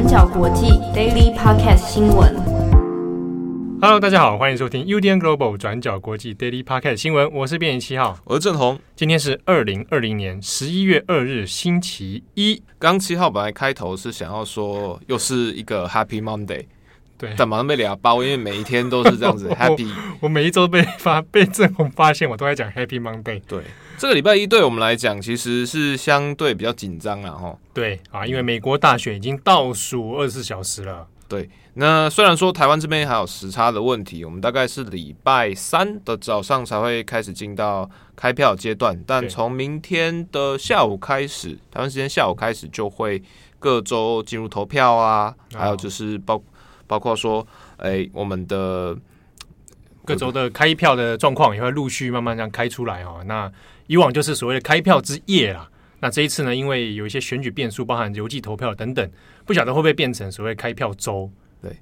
转角国际 Daily Podcast 新闻。Hello，大家好，欢迎收听 UDN Global 转角国际 Daily Podcast 新闻。我是编辑七号，我是郑红。今天是二零二零年十一月二日，星期一。刚七号本来开头是想要说又是一个 Happy Monday，对，但马上被俩包，因为每一天都是这样子 Happy 我。我每一周被发被正红发现，我都在讲 Happy Monday。对。这个礼拜一对我们来讲，其实是相对比较紧张了哈。对啊，因为美国大选已经倒数二十四小时了。对，那虽然说台湾这边还有时差的问题，我们大概是礼拜三的早上才会开始进到开票阶段，但从明天的下午开始，台湾时间下午开始就会各州进入投票啊，还有就是包包括说，哎，我们的各州的开票的状况也会陆续慢慢这样开出来哦。那以往就是所谓的开票之夜啦，那这一次呢，因为有一些选举变数，包含邮寄投票等等，不晓得会不会变成所谓开票周？对，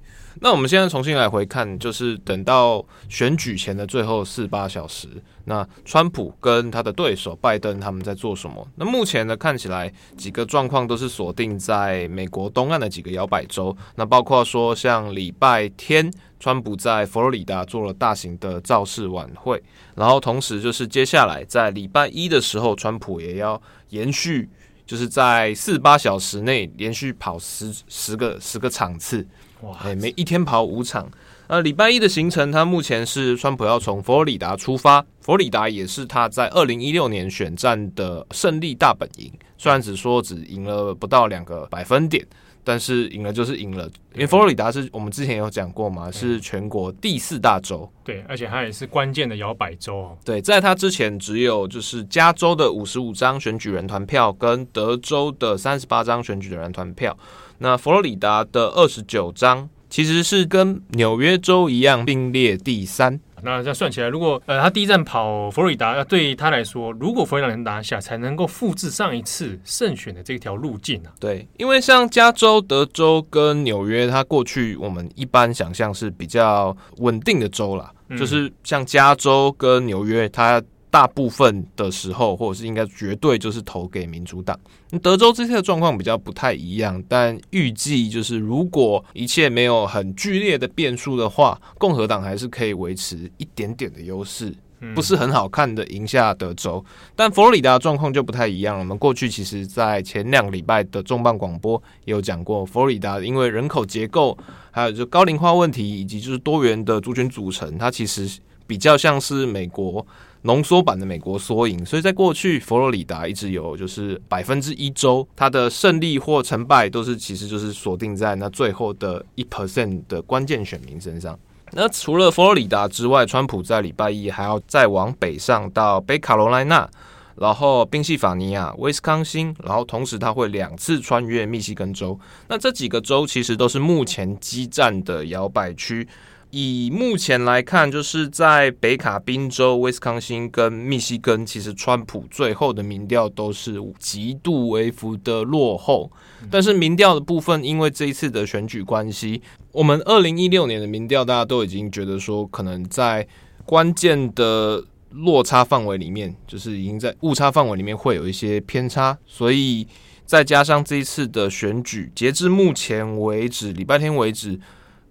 那我们现在重新来回看，就是等到选举前的最后四十八小时，那川普跟他的对手拜登他们在做什么？那目前呢，看起来几个状况都是锁定在美国东岸的几个摇摆州，那包括说像礼拜天。川普在佛罗里达做了大型的造势晚会，然后同时就是接下来在礼拜一的时候，川普也要延续，就是在四十八小时内连续跑十十个十个场次，哇！哎，每一天跑五场。呃，礼拜一的行程，他目前是川普要从佛罗里达出发，佛罗里达也是他在二零一六年选战的胜利大本营，虽然只说只赢了不到两个百分点。但是赢了就是赢了，因为佛罗里达是我们之前有讲过嘛，是全国第四大州，对，而且它也是关键的摇摆州。哦。对，在它之前只有就是加州的五十五张选举人团票跟德州的三十八张选举人团票，那佛罗里达的二十九张其实是跟纽约州一样并列第三。那这样算起来，如果呃他第一站跑佛罗里达，那对他来说，如果佛罗里达能拿下，才能够复制上一次胜选的这条路径啊。对，因为像加州、德州跟纽约，它过去我们一般想象是比较稳定的州啦，嗯、就是像加州跟纽约，它。大部分的时候，或者是应该绝对就是投给民主党。德州这些的状况比较不太一样，但预计就是如果一切没有很剧烈的变数的话，共和党还是可以维持一点点的优势，不是很好看的赢下德州。但佛罗里达状况就不太一样了。我们过去其实在前两个礼拜的重磅广播也有讲过，佛罗里达因为人口结构，还有就高龄化问题，以及就是多元的族群组成，它其实比较像是美国。浓缩版的美国缩影，所以在过去，佛罗里达一直有就是百分之一州，它的胜利或成败都是其实就是锁定在那最后的一 percent 的关键选民身上。那除了佛罗里达之外，川普在礼拜一还要再往北上到北卡罗来纳，然后宾夕法尼亚、威斯康星，然后同时他会两次穿越密西根州。那这几个州其实都是目前激战的摇摆区。以目前来看，就是在北卡宾州、威斯康星跟密西根，其实川普最后的民调都是极度微幅的落后。但是民调的部分，因为这一次的选举关系，我们二零一六年的民调，大家都已经觉得说，可能在关键的落差范围里面，就是已经在误差范围里面会有一些偏差。所以再加上这一次的选举，截至目前为止，礼拜天为止。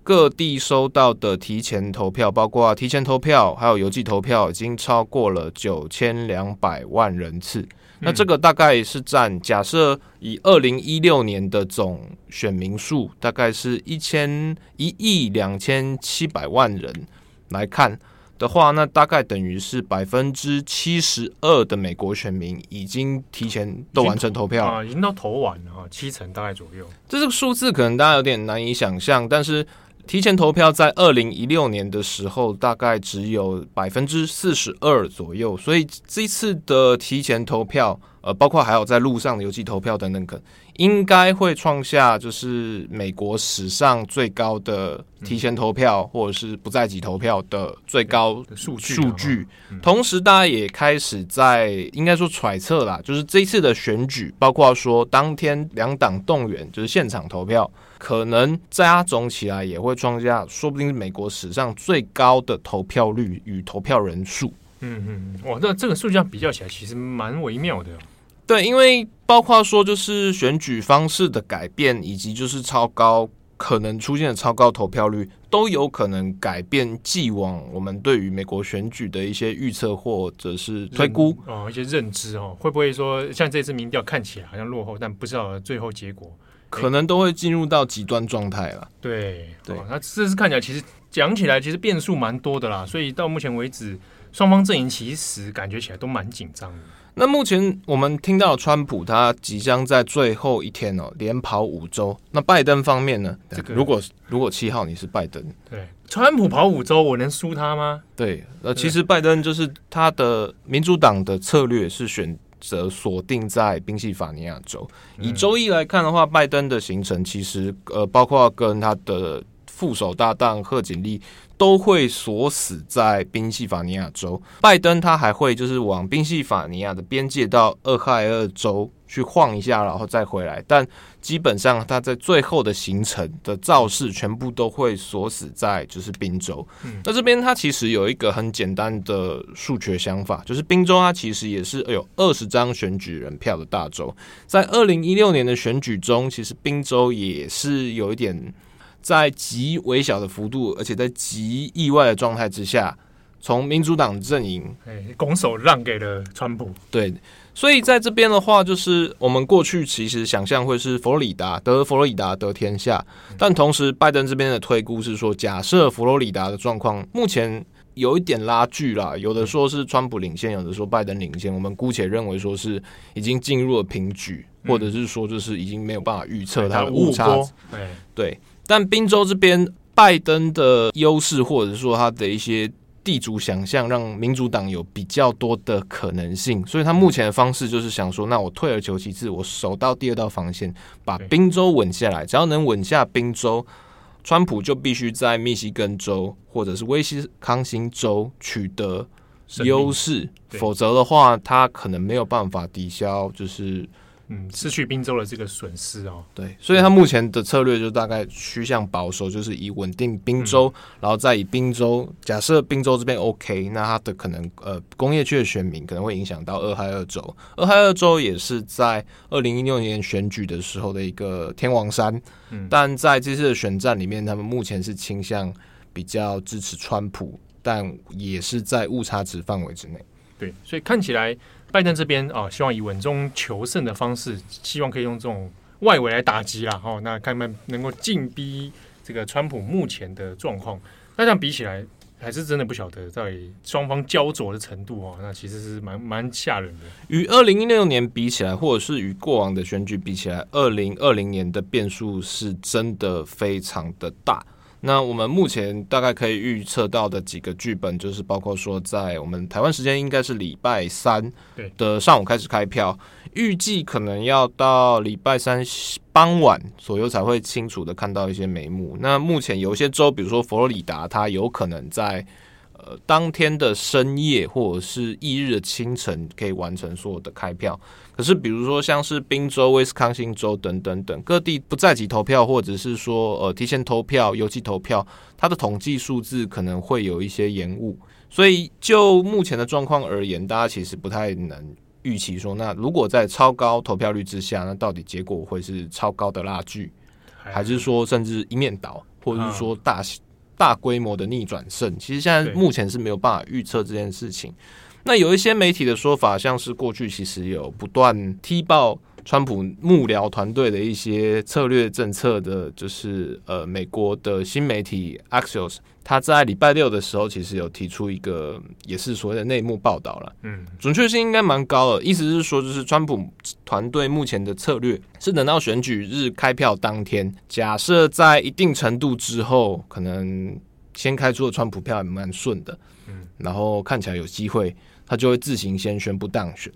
各地收到的提前投票，包括提前投票还有邮寄投票，已经超过了九千两百万人次。嗯、那这个大概是占假设以二零一六年的总选民数，大概是一千一亿两千七百万人来看的话，那大概等于是百分之七十二的美国选民已经提前都完成投票啊，已经都投完了啊，七成大概左右。这个数字可能大家有点难以想象，但是。提前投票在二零一六年的时候，大概只有百分之四十二左右，所以这次的提前投票，呃，包括还有在路上的邮寄投票等等，可应该会创下就是美国史上最高的提前投票或者是不在籍投票的最高数据数据。同时，大家也开始在应该说揣测啦，就是这一次的选举，包括说当天两党动员，就是现场投票。可能加总起来也会创下，说不定是美国史上最高的投票率与投票人数。嗯嗯，哇，那这个数据上比较起来，其实蛮微妙的。对，因为包括说就是选举方式的改变，以及就是超高可能出现的超高投票率，都有可能改变既往我们对于美国选举的一些预测或者是推估哦，一些认知哦，会不会说像这次民调看起来好像落后，但不知道最后结果，可能都会进入到极端状态了。对对，那这次看起来其实讲起来其实变数蛮多的啦，所以到目前为止，双方阵营其实感觉起来都蛮紧张的。那目前我们听到川普他即将在最后一天哦连跑五周。那拜登方面呢？这个如果如果七号你是拜登，对，川普跑五周，我能输他吗？对，呃，其实拜登就是他的民主党的策略是选择锁定在宾夕法尼亚州。以周一来看的话，拜登的行程其实呃包括跟他的副手搭档贺锦丽。都会锁死在宾夕法尼亚州。拜登他还会就是往宾夕法尼亚的边界到俄亥俄州去晃一下，然后再回来。但基本上他在最后的行程的造势全部都会锁死在就是宾州。嗯，那这边他其实有一个很简单的数学想法，就是宾州它其实也是有二十张选举人票的大州。在二零一六年的选举中，其实宾州也是有一点。在极微小的幅度，而且在极意外的状态之下，从民主党阵营拱手让给了川普。对，所以在这边的话，就是我们过去其实想象会是佛罗里达得佛罗里达得天下，但同时拜登这边的推估是说，假设佛罗里达的状况目前有一点拉锯啦，有的说是川普领先，有的说拜登领先，我们姑且认为说是已经进入了平局，或者是说就是已经没有办法预测它的误差。对。但宾州这边，拜登的优势，或者说他的一些地主想象，让民主党有比较多的可能性。所以他目前的方式就是想说，那我退而求其次，我守到第二道防线，把宾州稳下来。只要能稳下宾州，川普就必须在密西根州或者是威斯康星州取得优势，否则的话，他可能没有办法抵消，就是。嗯，失去宾州的这个损失哦，对，所以他目前的策略就大概趋向保守，就是以稳定宾州，嗯，然后再以宾州，假设宾州这边 OK，那他的可能呃工业区的选民可能会影响到俄亥俄州，俄亥俄州也是在二零一六年选举的时候的一个天王山，嗯，但在这次的选战里面，他们目前是倾向比较支持川普，但也是在误差值范围之内，对，所以看起来。拜登这边啊，希望以稳中求胜的方式，希望可以用这种外围来打击啦。哈，那看看能够进逼这个川普目前的状况。那这样比起来，还是真的不晓得在双方焦灼的程度哦。那其实是蛮蛮吓人的。与二零一六年比起来，或者是与过往的选举比起来，二零二零年的变数是真的非常的大。那我们目前大概可以预测到的几个剧本，就是包括说，在我们台湾时间应该是礼拜三的上午开始开票，预计可能要到礼拜三傍晚左右才会清楚的看到一些眉目。那目前有一些州，比如说佛罗里达，它有可能在。呃，当天的深夜或者是翌日的清晨可以完成所有的开票。可是，比如说像是宾州、威斯康星州等等等各地不在籍投票，或者是说呃提前投票、邮寄投票，它的统计数字可能会有一些延误。所以，就目前的状况而言，大家其实不太能预期说，那如果在超高投票率之下，那到底结果会是超高的拉锯，还是说甚至一面倒，或者是说大型？大规模的逆转胜，其实现在目前是没有办法预测这件事情。那有一些媒体的说法，像是过去其实有不断踢爆川普幕僚团队的一些策略政策的，就是呃，美国的新媒体 Axios。他在礼拜六的时候，其实有提出一个，也是所谓的内幕报道了。嗯，准确性应该蛮高的。意思是说，就是川普团队目前的策略是等到选举日开票当天，假设在一定程度之后，可能先开出的川普票也蛮顺的。嗯，然后看起来有机会，他就会自行先宣布当选。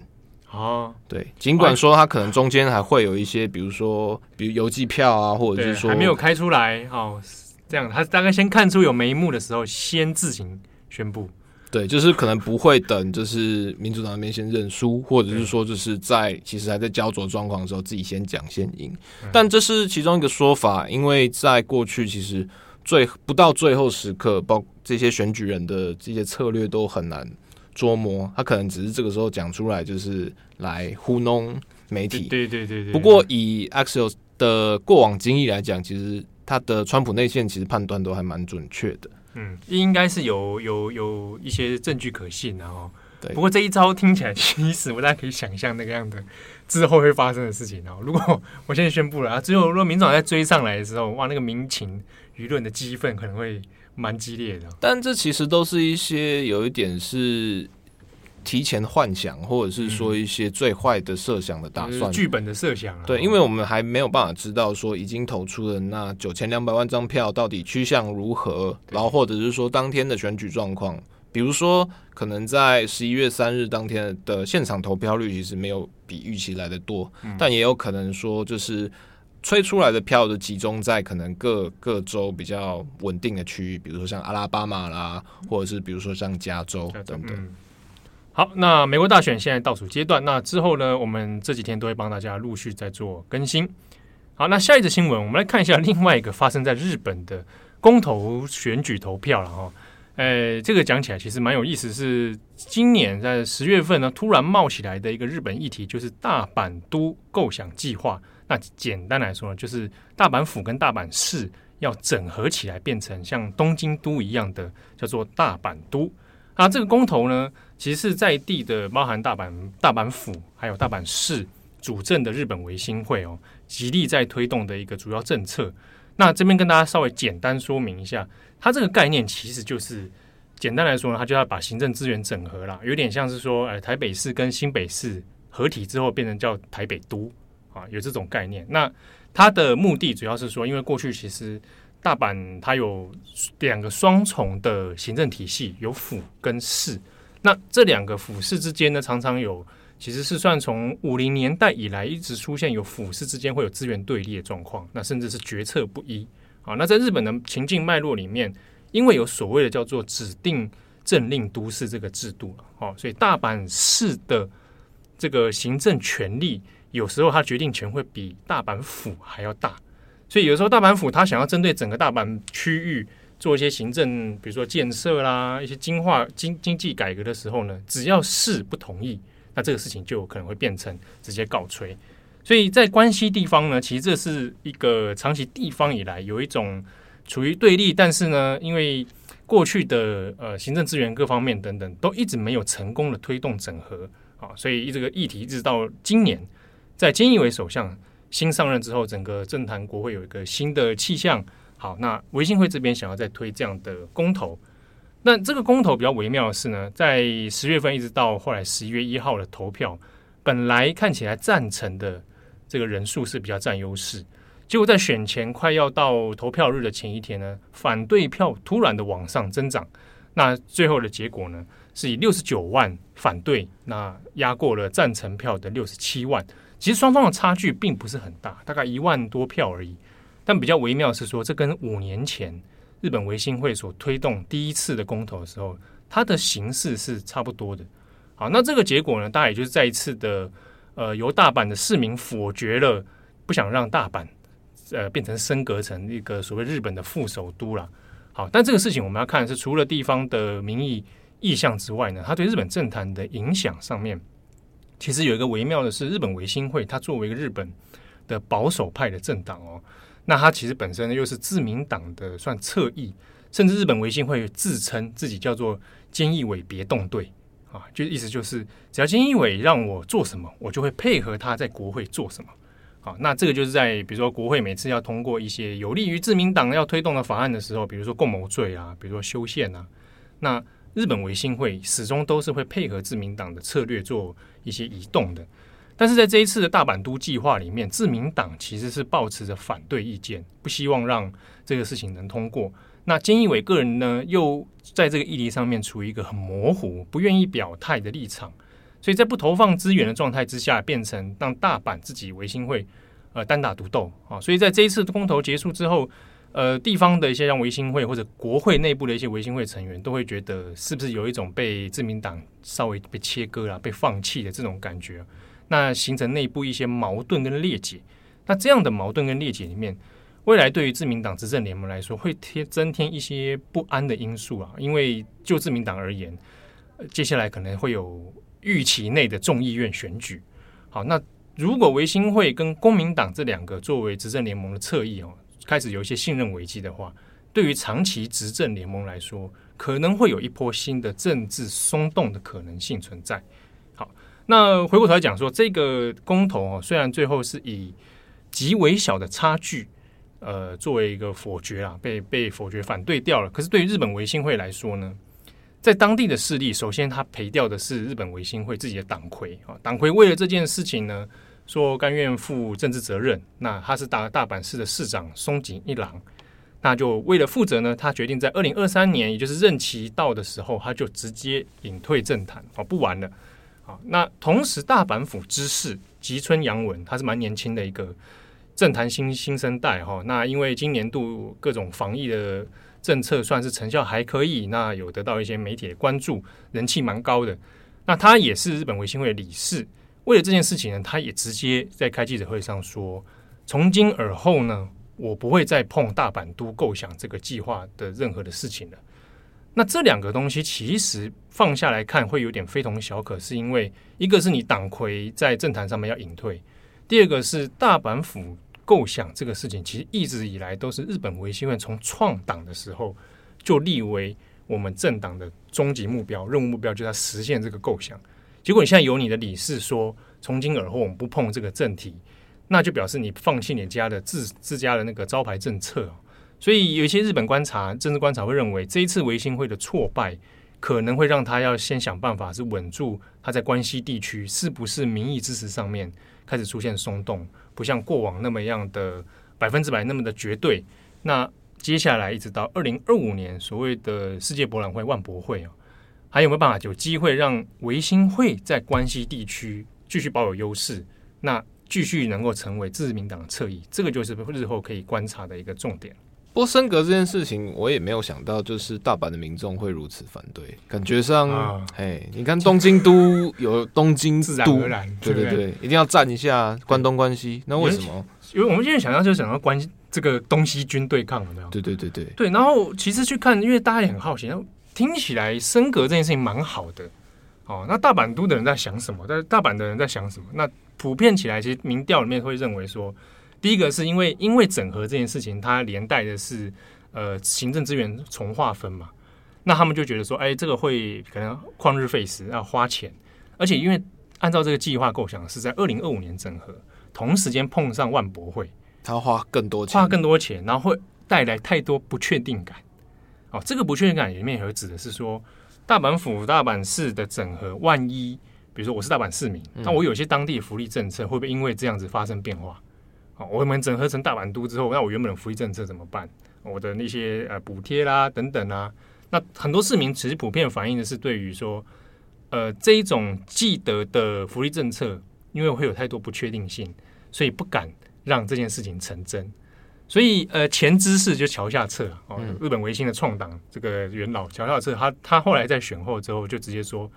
哦，对，尽管说他可能中间还会有一些，比如说，比如邮寄票啊，或者是说还没有开出来，哦。这样，他大概先看出有眉目的时候，先自行宣布。对，就是可能不会等，就是民主党那边先认输，或者是说，就是在其实还在焦灼状况的时候，自己先讲先赢。但这是其中一个说法，因为在过去其实最不到最后时刻，包括这些选举人的这些策略都很难捉摸，他可能只是这个时候讲出来，就是来糊弄媒体。对对对。不过以 Axios 的过往经历来讲，其实他的川普内线其实判断都还蛮准确的。嗯，应该是有有有一些证据可信，然后。对。不过这一招听起来，其实我大家可以想象那个样的之后会发生的事情。然后，如果我现在宣布了啊，之后如果民众在追上来的时候，哇，那个民情舆论的激愤可能会蛮激烈的。但这其实都是一些有一点是。提前幻想，或者是说一些最坏的设想的打算，剧本的设想。啊对，因为我们还没有办法知道说已经投出的那九千两百万张票到底趋向如何，然后或者是说当天的选举状况，比如说可能在十一月三日当天的现场投票率其实没有比预期来的多，但也有可能说就是吹出来的票都集中在可能各各州比较稳定的区域，比如说像阿拉巴马啦，或者是比如说像加州等等。好，那美国大选现在倒数阶段，那之后呢，我们这几天都会帮大家陆续在做更新。好，那下一则新闻，我们来看一下另外一个发生在日本的公投选举投票了哈。诶，这个讲起来其实蛮有意思，是今年在十月份呢，突然冒起来的一个日本议题，就是大阪都构想计划。那简单来说呢，就是大阪府跟大阪市要整合起来，变成像东京都一样的，叫做大阪都。那这个公投呢，其实是在地的，包含大阪、大阪府还有大阪市主政的日本维新会哦，极力在推动的一个主要政策。那这边跟大家稍微简单说明一下，它这个概念其实就是简单来说呢，它就要把行政资源整合啦，有点像是说，哎，台北市跟新北市合体之后变成叫台北都啊，有这种概念。那它的目的主要是说，因为过去其实。大阪它有两个双重的行政体系，有府跟市。那这两个府市之间呢，常常有其实是算从五零年代以来一直出现有府市之间会有资源对立的状况，那甚至是决策不一。啊，那在日本的情境脉络里面，因为有所谓的叫做指定政令都市这个制度，哦，所以大阪市的这个行政权力有时候它决定权会比大阪府还要大。所以有时候大阪府他想要针对整个大阪区域做一些行政，比如说建设啦、一些经化经经济改革的时候呢，只要市不同意，那这个事情就有可能会变成直接告吹。所以在关西地方呢，其实这是一个长期地方以来有一种处于对立，但是呢，因为过去的呃行政资源各方面等等都一直没有成功的推动整合啊，所以这个议题一直到今年，在菅义伟首相。新上任之后，整个政坛国会有一个新的气象。好，那维新会这边想要再推这样的公投，那这个公投比较微妙的是呢，在十月份一直到后来十一月一号的投票，本来看起来赞成的这个人数是比较占优势，结果在选前快要到投票日的前一天呢，反对票突然的往上增长。那最后的结果呢，是以六十九万反对，那压过了赞成票的六十七万。其实双方的差距并不是很大，大概一万多票而已。但比较微妙是说，这跟五年前日本维新会所推动第一次的公投的时候，它的形式是差不多的。好，那这个结果呢，大概也就是再一次的，呃，由大阪的市民否决了，不想让大阪呃变成升格成一个所谓日本的副首都了。好，但这个事情我们要看是，除了地方的民意意向之外呢，它对日本政坛的影响上面。其实有一个微妙的是，日本维新会它作为一个日本的保守派的政党哦，那它其实本身呢又是自民党的算侧翼，甚至日本维新会自称自己叫做菅义伟别动队啊，就意思就是只要菅义伟让我做什么，我就会配合他在国会做什么。好，那这个就是在比如说国会每次要通过一些有利于自民党要推动的法案的时候，比如说共谋罪啊，比如说修宪啊，那。日本维新会始终都是会配合自民党的策略做一些移动的，但是在这一次的大阪都计划里面，自民党其实是抱持着反对意见，不希望让这个事情能通过。那菅义伟个人呢，又在这个议题上面处于一个很模糊、不愿意表态的立场，所以在不投放资源的状态之下，变成让大阪自己维新会呃单打独斗啊。所以在这一次公投结束之后。呃，地方的一些像维新会或者国会内部的一些维新会成员，都会觉得是不是有一种被自民党稍微被切割了、被放弃的这种感觉？那形成内部一些矛盾跟裂解。那这样的矛盾跟裂解里面，未来对于自民党执政联盟来说，会添增添一些不安的因素啊。因为就自民党而言，接下来可能会有预期内的众议院选举。好，那如果维新会跟公民党这两个作为执政联盟的侧翼哦，开始有一些信任危机的话，对于长期执政联盟来说，可能会有一波新的政治松动的可能性存在。好，那回过头来讲说，这个公投哦，虽然最后是以极微小的差距，呃，作为一个否决啊，被被否决反对掉了。可是对于日本维新会来说呢，在当地的势力，首先他赔掉的是日本维新会自己的党魁啊，党魁为了这件事情呢，说甘愿负政治责任。那他是大大阪市的市长松井一郎，那就为了负责呢，他决定在二零二三年，也就是任期到的时候，他就直接隐退政坛哦，不玩了。啊，那同时大阪府知事吉村洋文，他是蛮年轻的一个政坛新新生代哈。那因为今年度各种防疫的政策算是成效还可以，那有得到一些媒体的关注，人气蛮高的。那他也是日本维新会的理事，为了这件事情呢，他也直接在开记者会上说，从今而后呢，我不会再碰大阪都构想这个计划的任何的事情了。那这两个东西其实放下来看会有点非同小可，是因为一个是你党魁在政坛上面要隐退，第二个是大阪府构想这个事情，其实一直以来都是日本维新会从创党的时候就立为我们政党的终极目标、任务目标，就是要实现这个构想。结果你现在有你的理事说，从今而后我们不碰这个政体，那就表示你放弃你家的自自家的那个招牌政策。所以有一些日本观察、政治观察会认为，这一次维新会的挫败，可能会让他要先想办法是稳住他在关西地区是不是民意支持上面开始出现松动，不像过往那么样的百分之百那么的绝对。那接下来一直到二零二五年所谓的世界博览会万博会啊，还有没有办法有机会让维新会在关西地区继续保有优势？那继续能够成为自民党的侧翼，这个就是日后可以观察的一个重点。不过升格这件事情，我也没有想到，就是大阪的民众会如此反对。感觉上，哎、啊，你看东京都有东京自然而然，对对对，对一定要站一下关东关西。那为什么？因为我们现在想到就是想到关这个东西军对抗，有没有？对对对对对。然后其实去看，因为大家也很好奇，听起来升格这件事情蛮好的。哦，那大阪都的人在想什么？但是大阪的人在想什么？那普遍起来，其实民调里面会认为说。第一个是因为因为整合这件事情，它连带的是呃行政资源重划分嘛，那他们就觉得说，哎，这个会可能旷日费时，要花钱，而且因为按照这个计划构想是在二零二五年整合，同时间碰上万博会，他要花更多钱，花更多钱，然后会带来太多不确定感。哦，这个不确定感里面有指的是说，大阪府、大阪市的整合，万一比如说我是大阪市民，那我有些当地福利政策会不会因为这样子发生变化？我们整合成大阪都之后，那我原本的福利政策怎么办？我的那些呃补贴啦等等啊，那很多市民其实普遍反映的是对于说，呃这一种既得的福利政策，因为会有太多不确定性，所以不敢让这件事情成真。所以呃前知识就桥下彻哦，日本维新的创党这个元老桥下彻，他他后来在选后之后就直接说，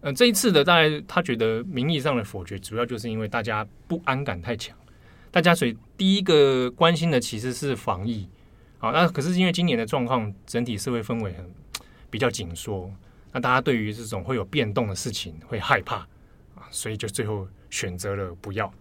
呃这一次的大概他觉得名义上的否决，主要就是因为大家不安感太强。大家所以第一个关心的其实是防疫，好，那可是因为今年的状况，整体社会氛围很比较紧缩，那大家对于这种会有变动的事情会害怕啊，所以就最后选择了不要。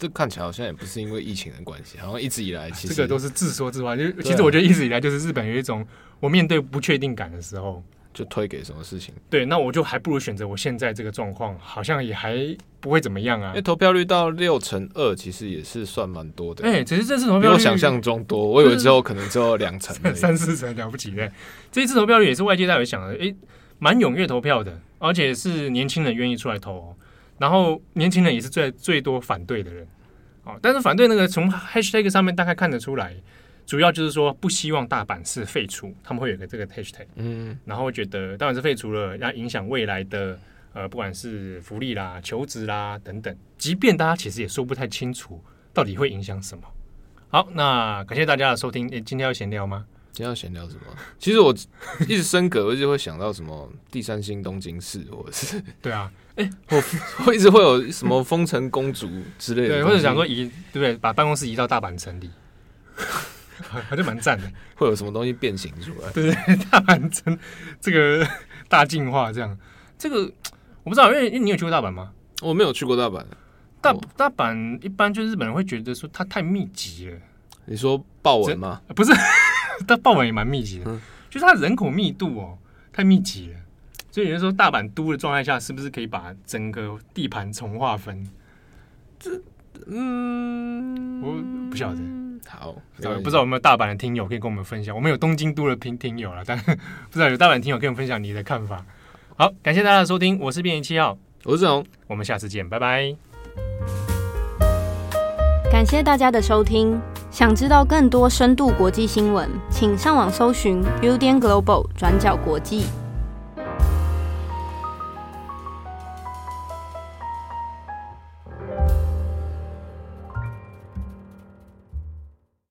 这看起来好像也不是因为疫情的关系，好像一直以来其实这个都是自说自话。就其实我觉得一直以来就是日本有一种我面对不确定感的时候。就推给什么事情？对，那我就还不如选择我现在这个状况，好像也还不会怎么样啊。因为投票率到六成二，其实也是算蛮多的。哎、欸，其实这次投票率比我想象中多，我以为之后可能只有两成、三四成了不起的。这一次投票率也是外界大有想的，哎、欸，蛮踊跃投票的，而且是年轻人愿意出来投，然后年轻人也是最最多反对的人。哦，但是反对那个从 hashtag 上面大概看得出来。主要就是说不希望大阪市废除，他们会有个这个 hashtag，嗯，然后觉得大阪市废除了，要影响未来的呃，不管是福利啦、求职啦等等，即便大家其实也说不太清楚到底会影响什么。好，那感谢大家的收听。诶，今天要闲聊吗？今天要闲聊什么？其实我一直升格，我就会想到什么第三星东京市，或者是对啊，哎，我我一直会有什么风城公主之类的，对，或者想说移，对不对？把办公室移到大阪城里。还是蛮赞的，会有什么东西变形出来？对对，大阪城这个大进化这样。这个我不知道，因为你有去过大阪吗？我没有去过大阪。大大阪一般就是日本人会觉得说它太密集了。你说豹纹吗？不是，但爆满也蛮密集的，嗯、就是它人口密度哦太密集了。所以有人说大阪都的状态下，是不是可以把整个地盘重划分？这嗯，我不晓得。好，不知道有没有大阪的听友可以跟我们分享？我们有东京都的听听友了，但不知道有大阪听友跟我们分享你的看法。好，感谢大家的收听，我是编辑七号，我是志宏，我们下次见，拜拜。感谢大家的收听。想知道更多深度国际新闻，请上网搜寻 Udan Global 转角国际。